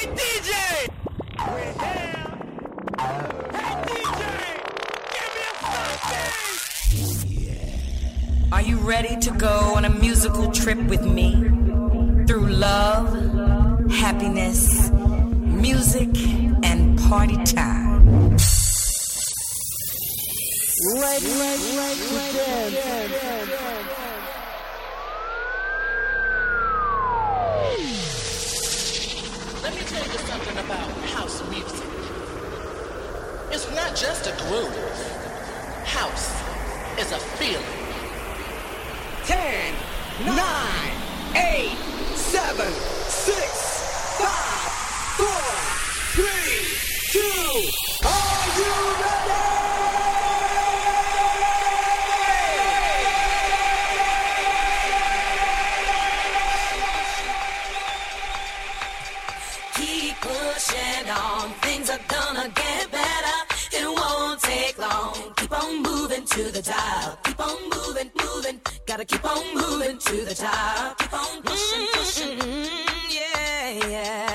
Hey, DJ! Are you ready to go on a musical trip with me? Through love, happiness, music, and party time. Right, right, right, right, tell you something about house music. It's not just a groove. House is a feeling. Ten, nine, eight, seven, six, five, four, three, two. Are you ready? to the top. Keep on moving, moving. Gotta keep on moving to the top. Keep on pushing, pushing. Mm-hmm, yeah, yeah.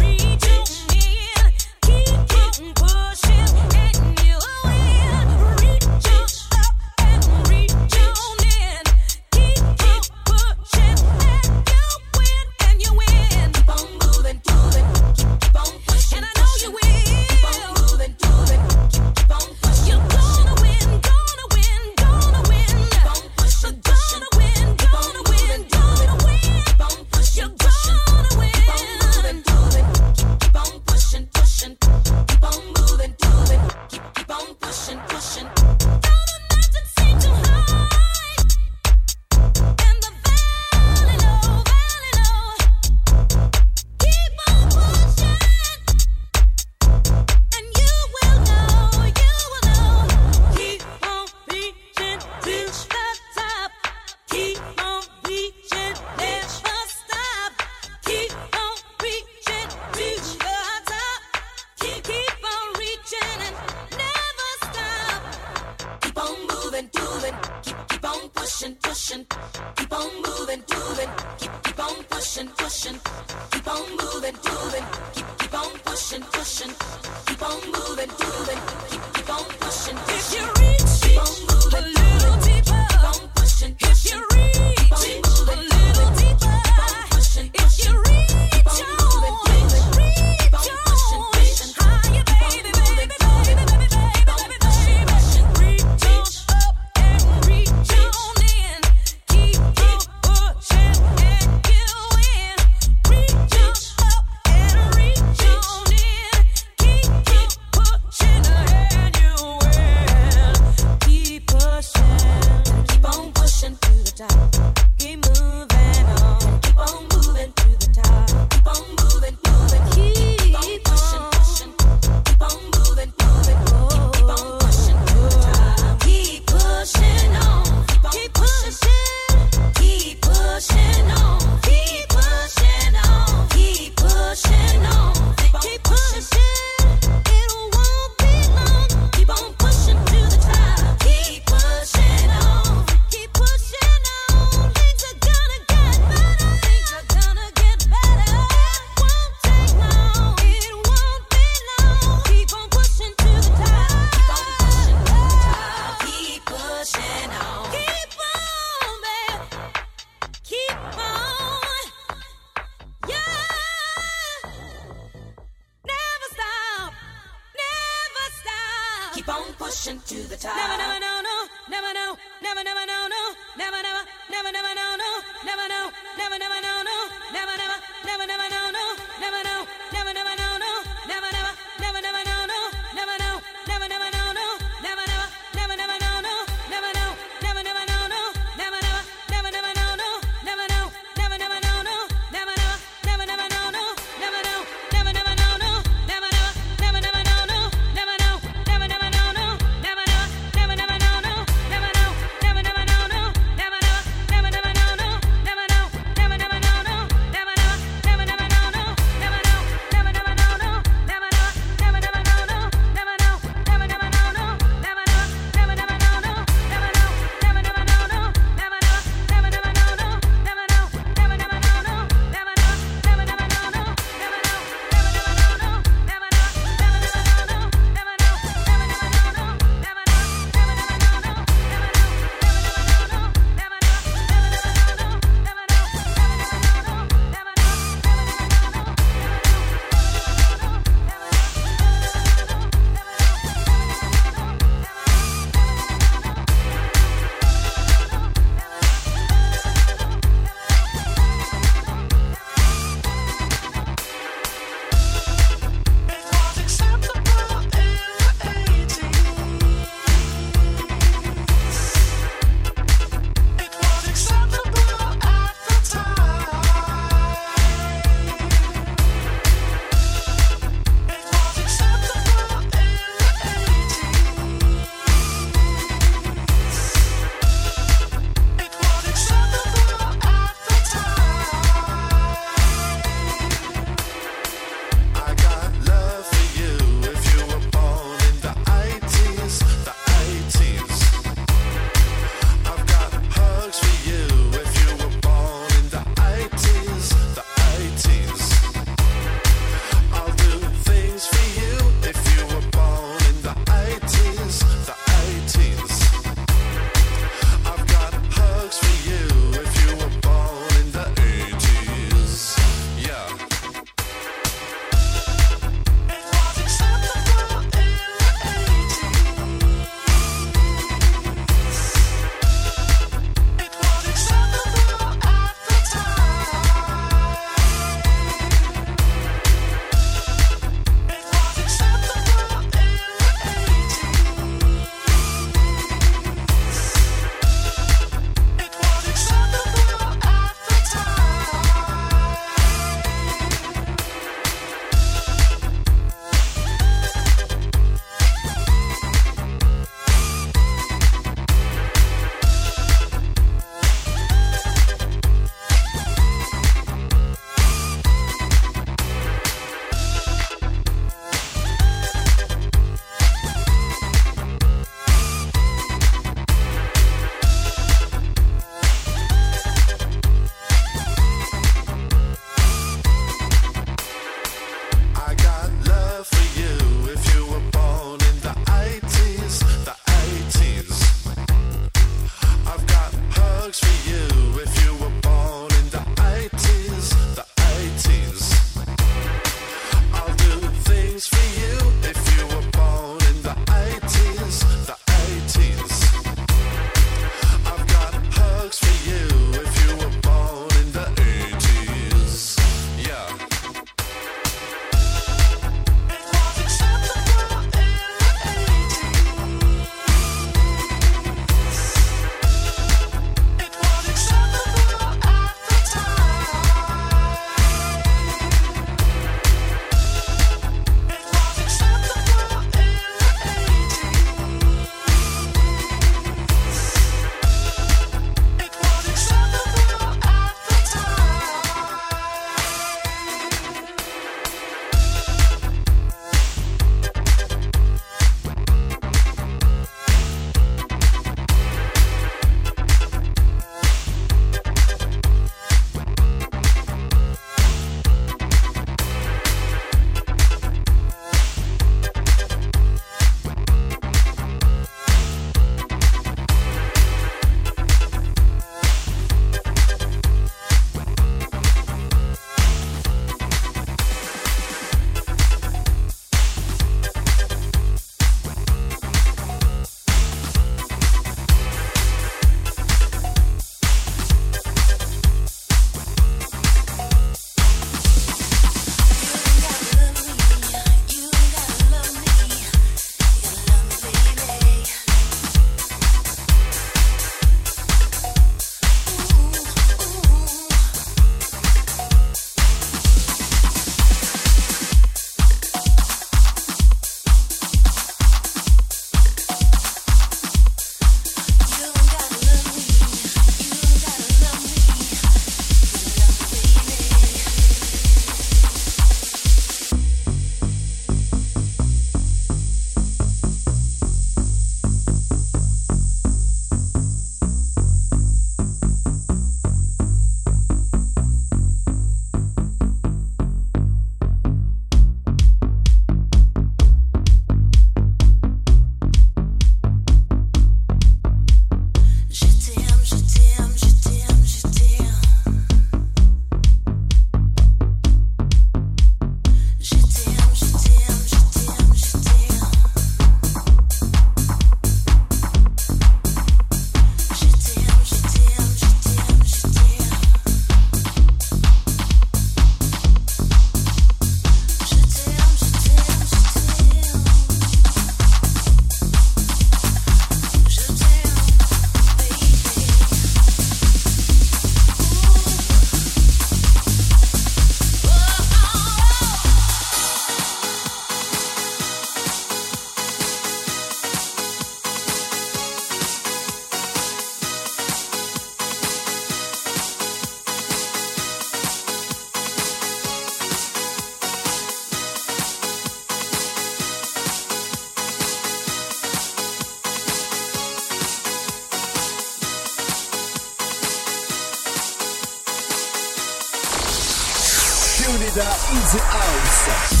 In the house.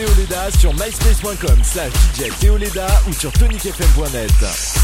Théoleda sur myspace.com slash DJ Théoleda ou sur tonicfm.net.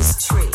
else's tree.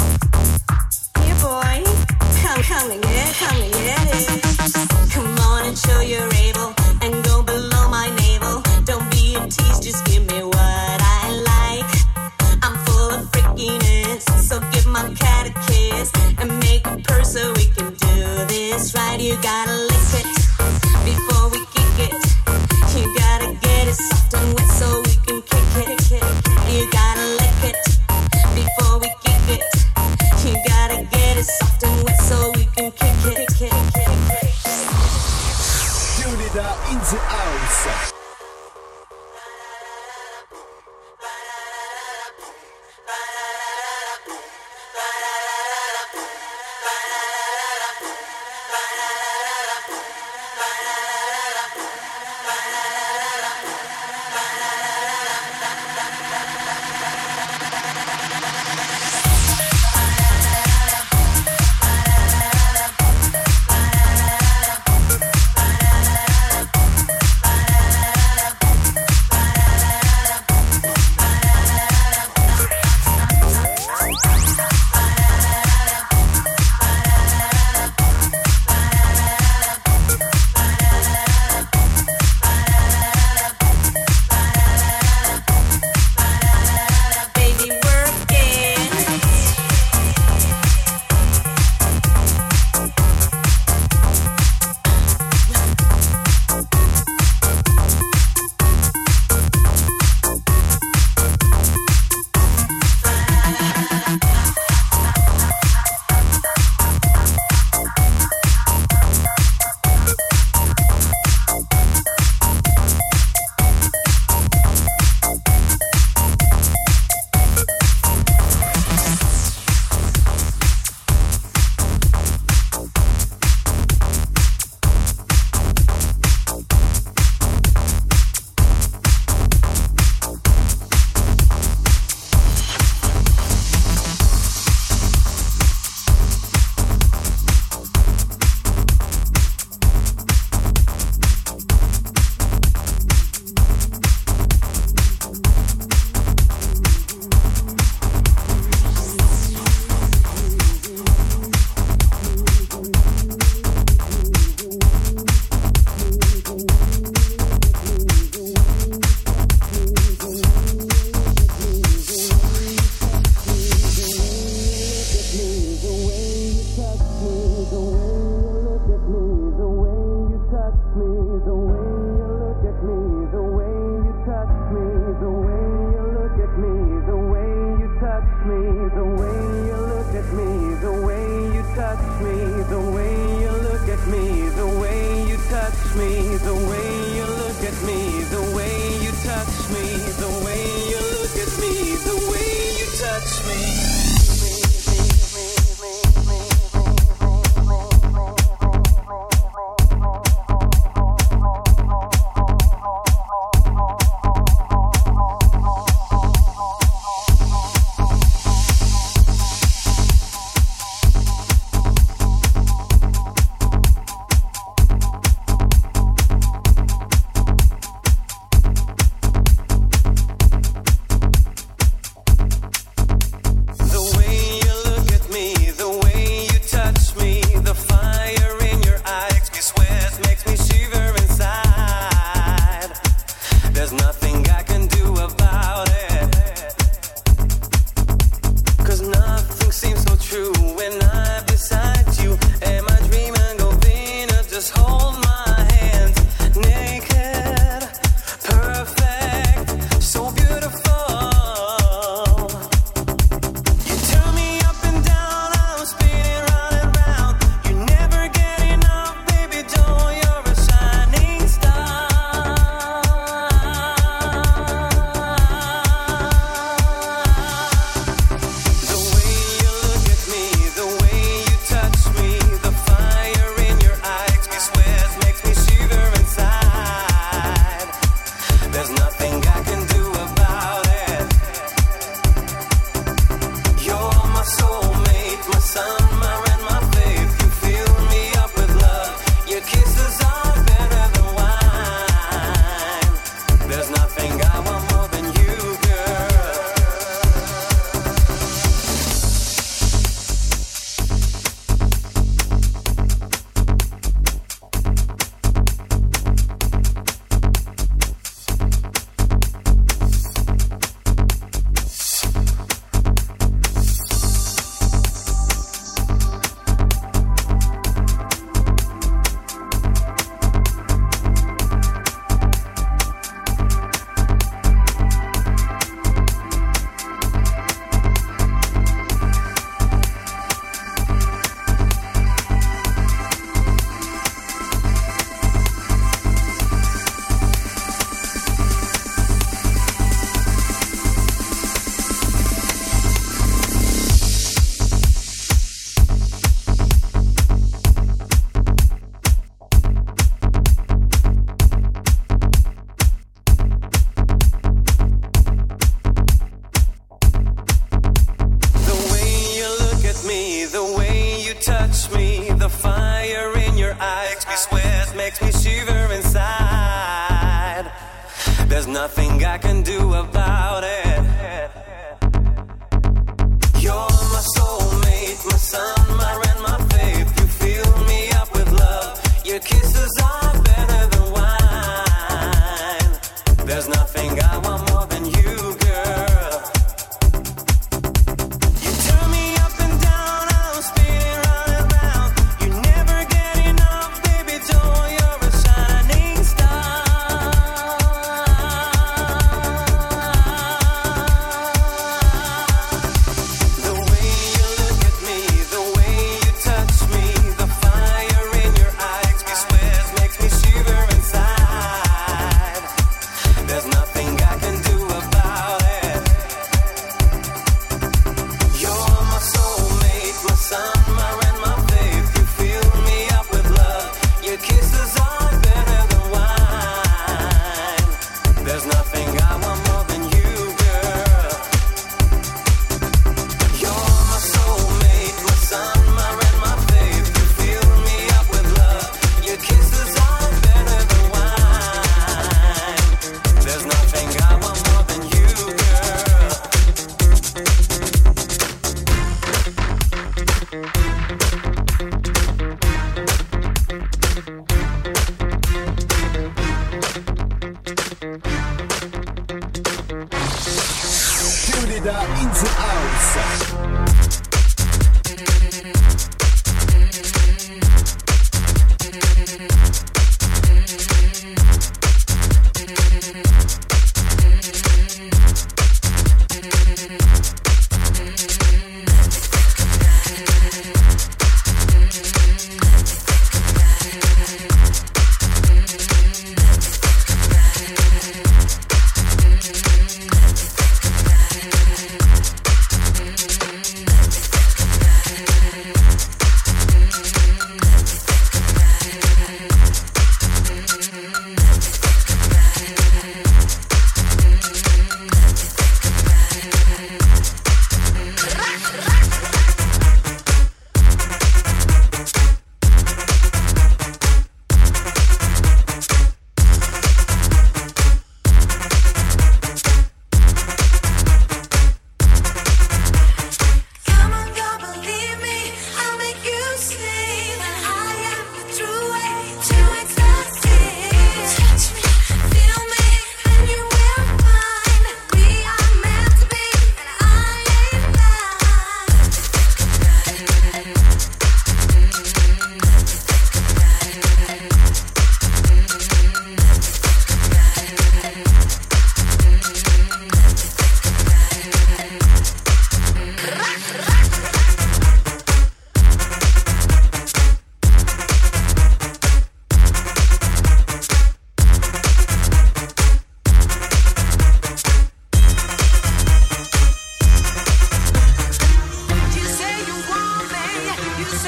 Théo Leda in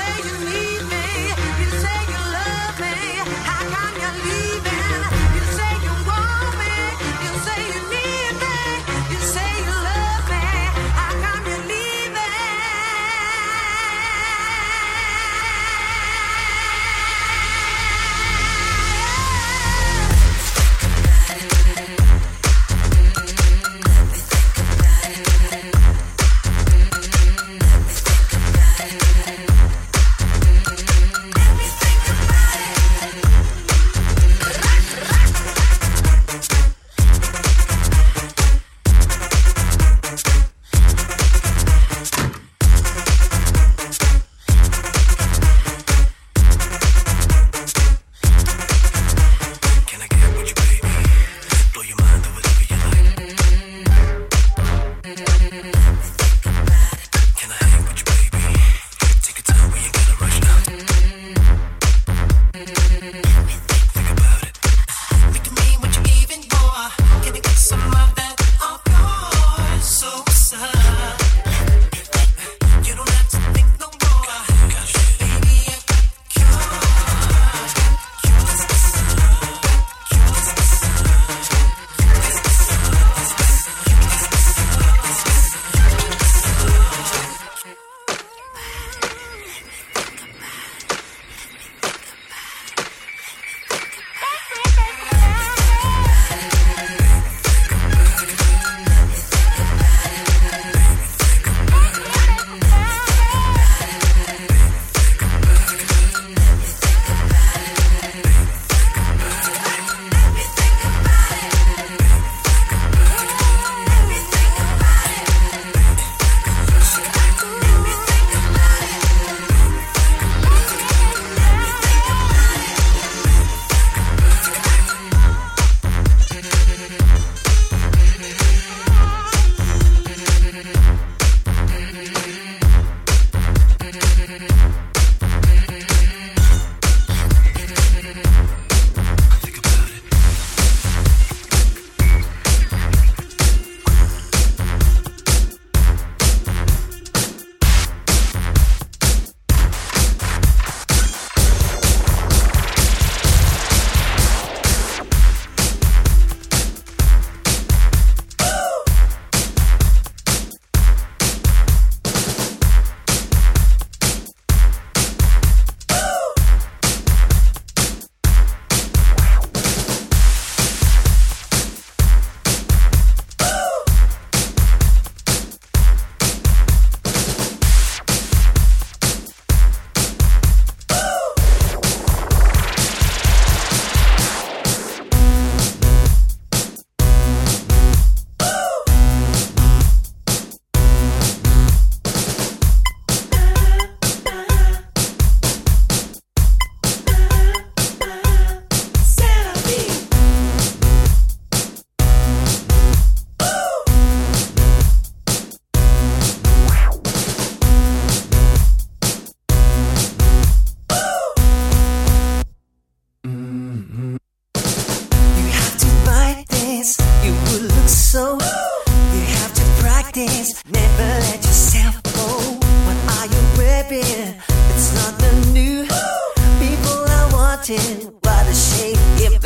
you need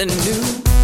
something new.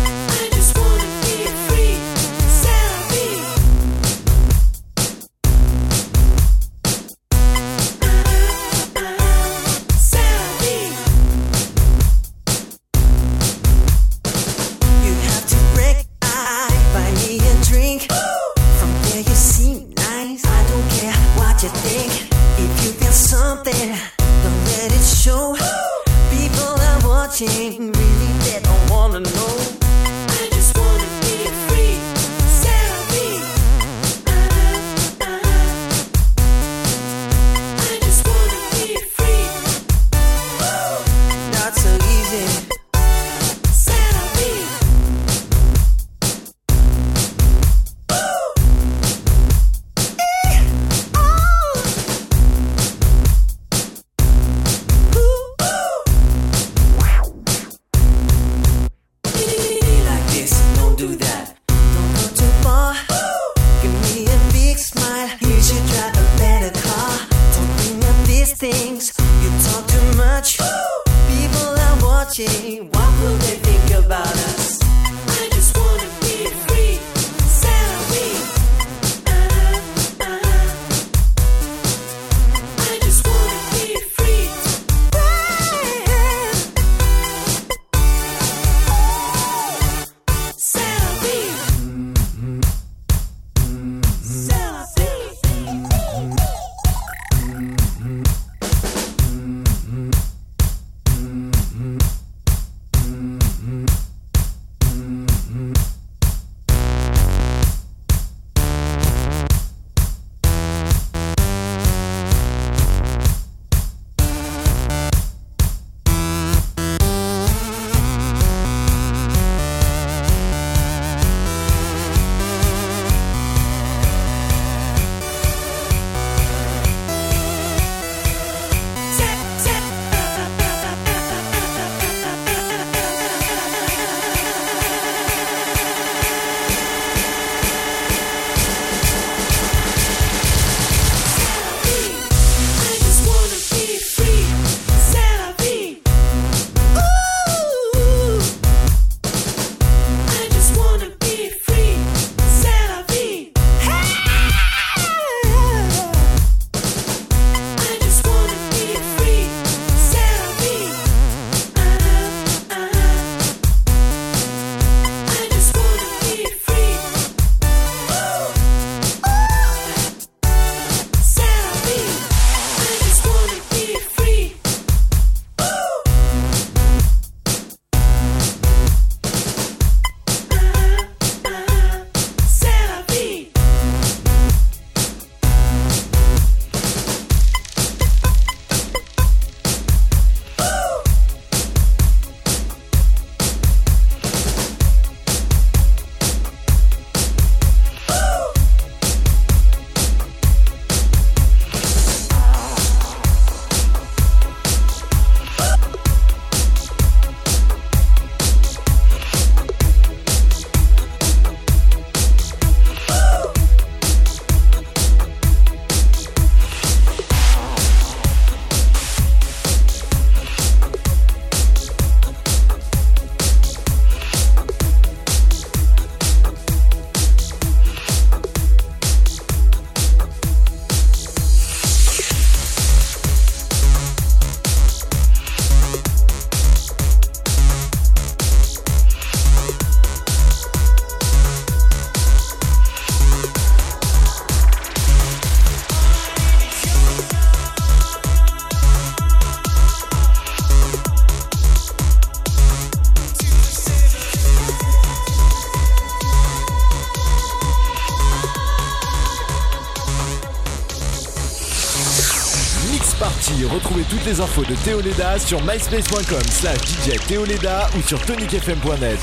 les infos de Théo Leda sur myspace.com slash DJ Théo Leda ou sur tonicfm.net.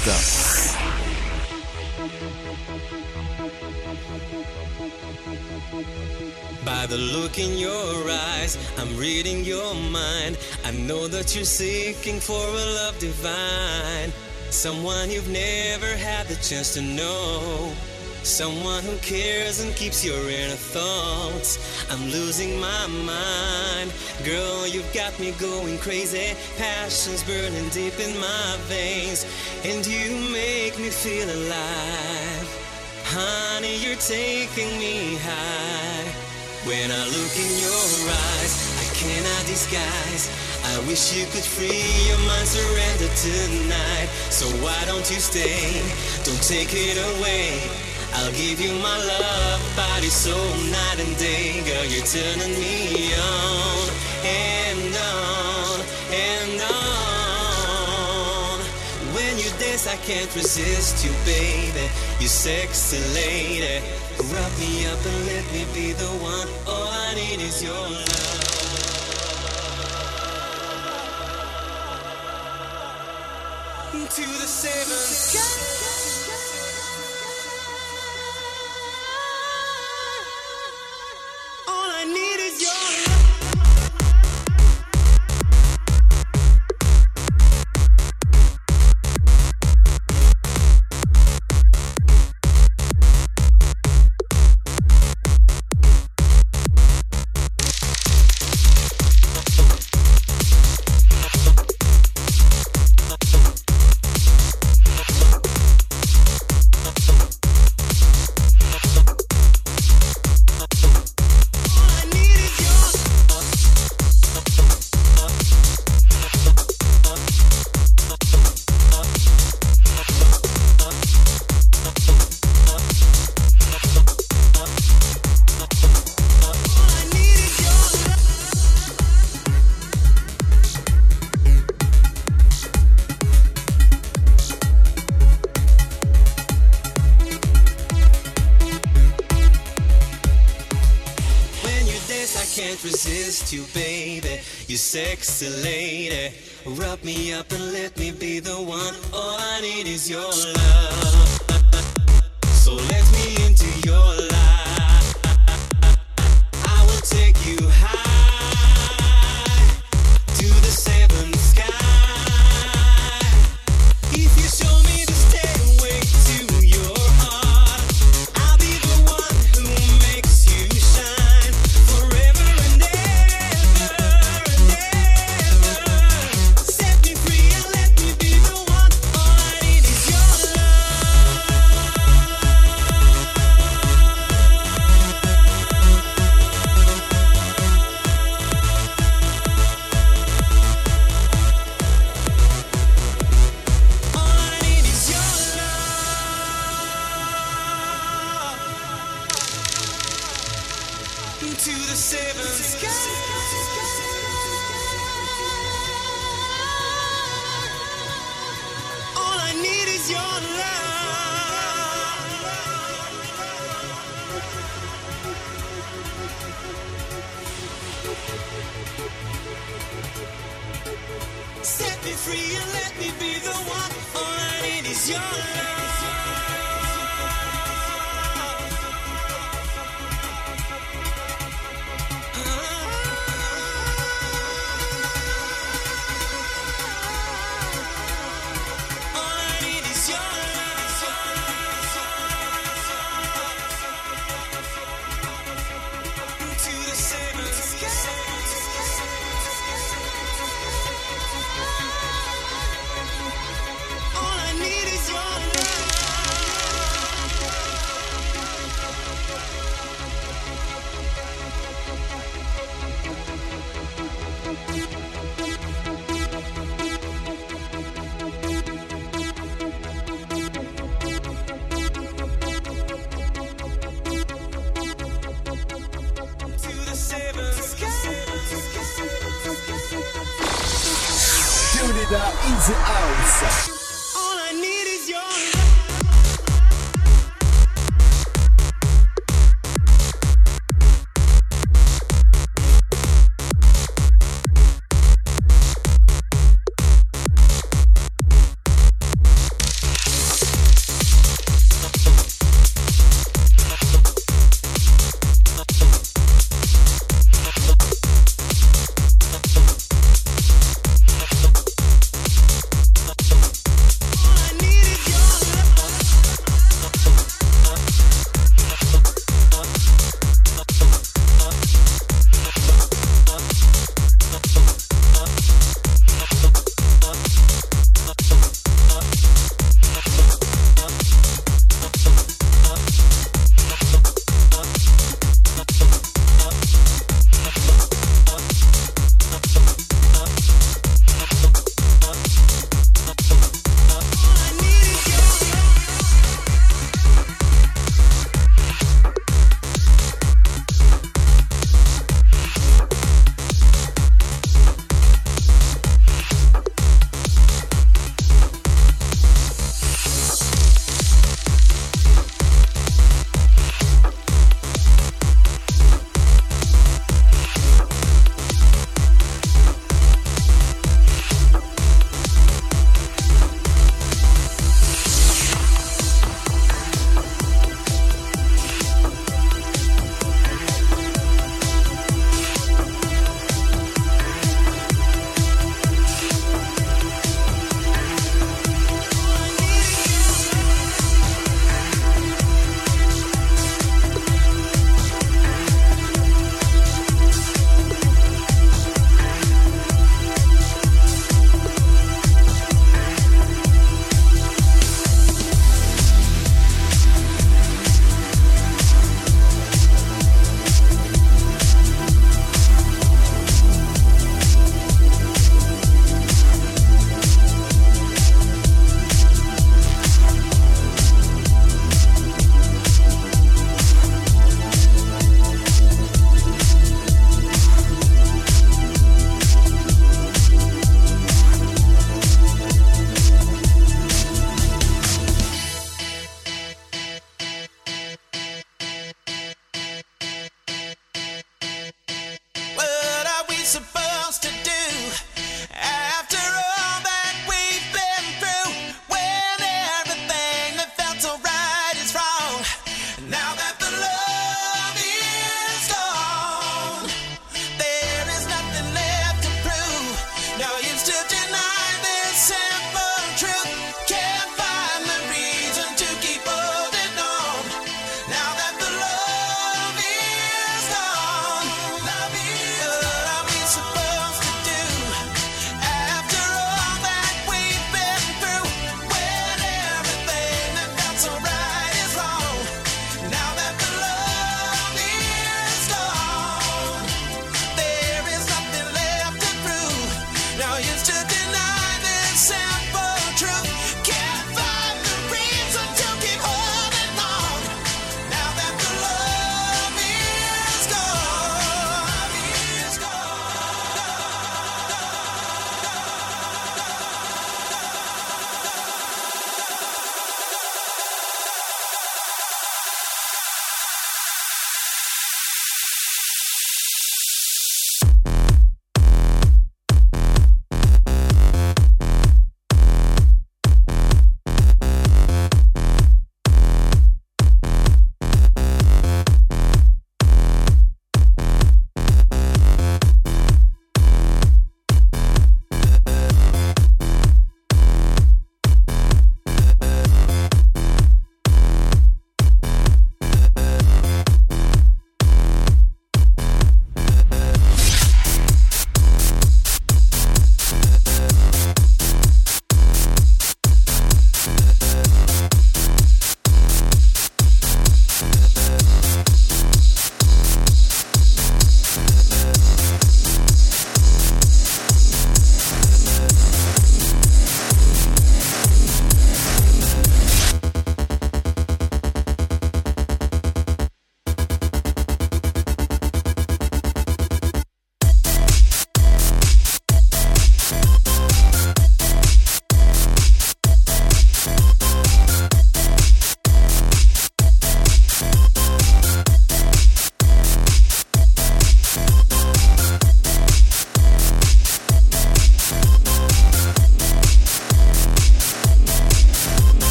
By the look in your eyes, I'm reading your mind. I know that you're seeking for a love divine. Someone you've never had the chance to know. Someone who cares and keeps your inner thoughts. I'm losing my mind. Girl, you've got me going crazy. Passion's burning deep in my veins. And you make me feel alive. Honey, you're taking me high. When I look in your eyes, I cannot disguise. I wish you could free your mind, surrender tonight. So why don't you stay? Don't take it away. I'll give you my love, body, soul, night and day. Girl, you're turning me on and on and on. When you dance, I can't resist you, baby. You sexy lady. Wrap me up and let me be the one. All I need is your love. To the seven sexy lady. Rub me up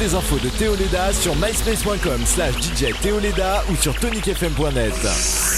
les infos de Théo Leda sur myspace.com slash DJ ou sur tonicfm.net.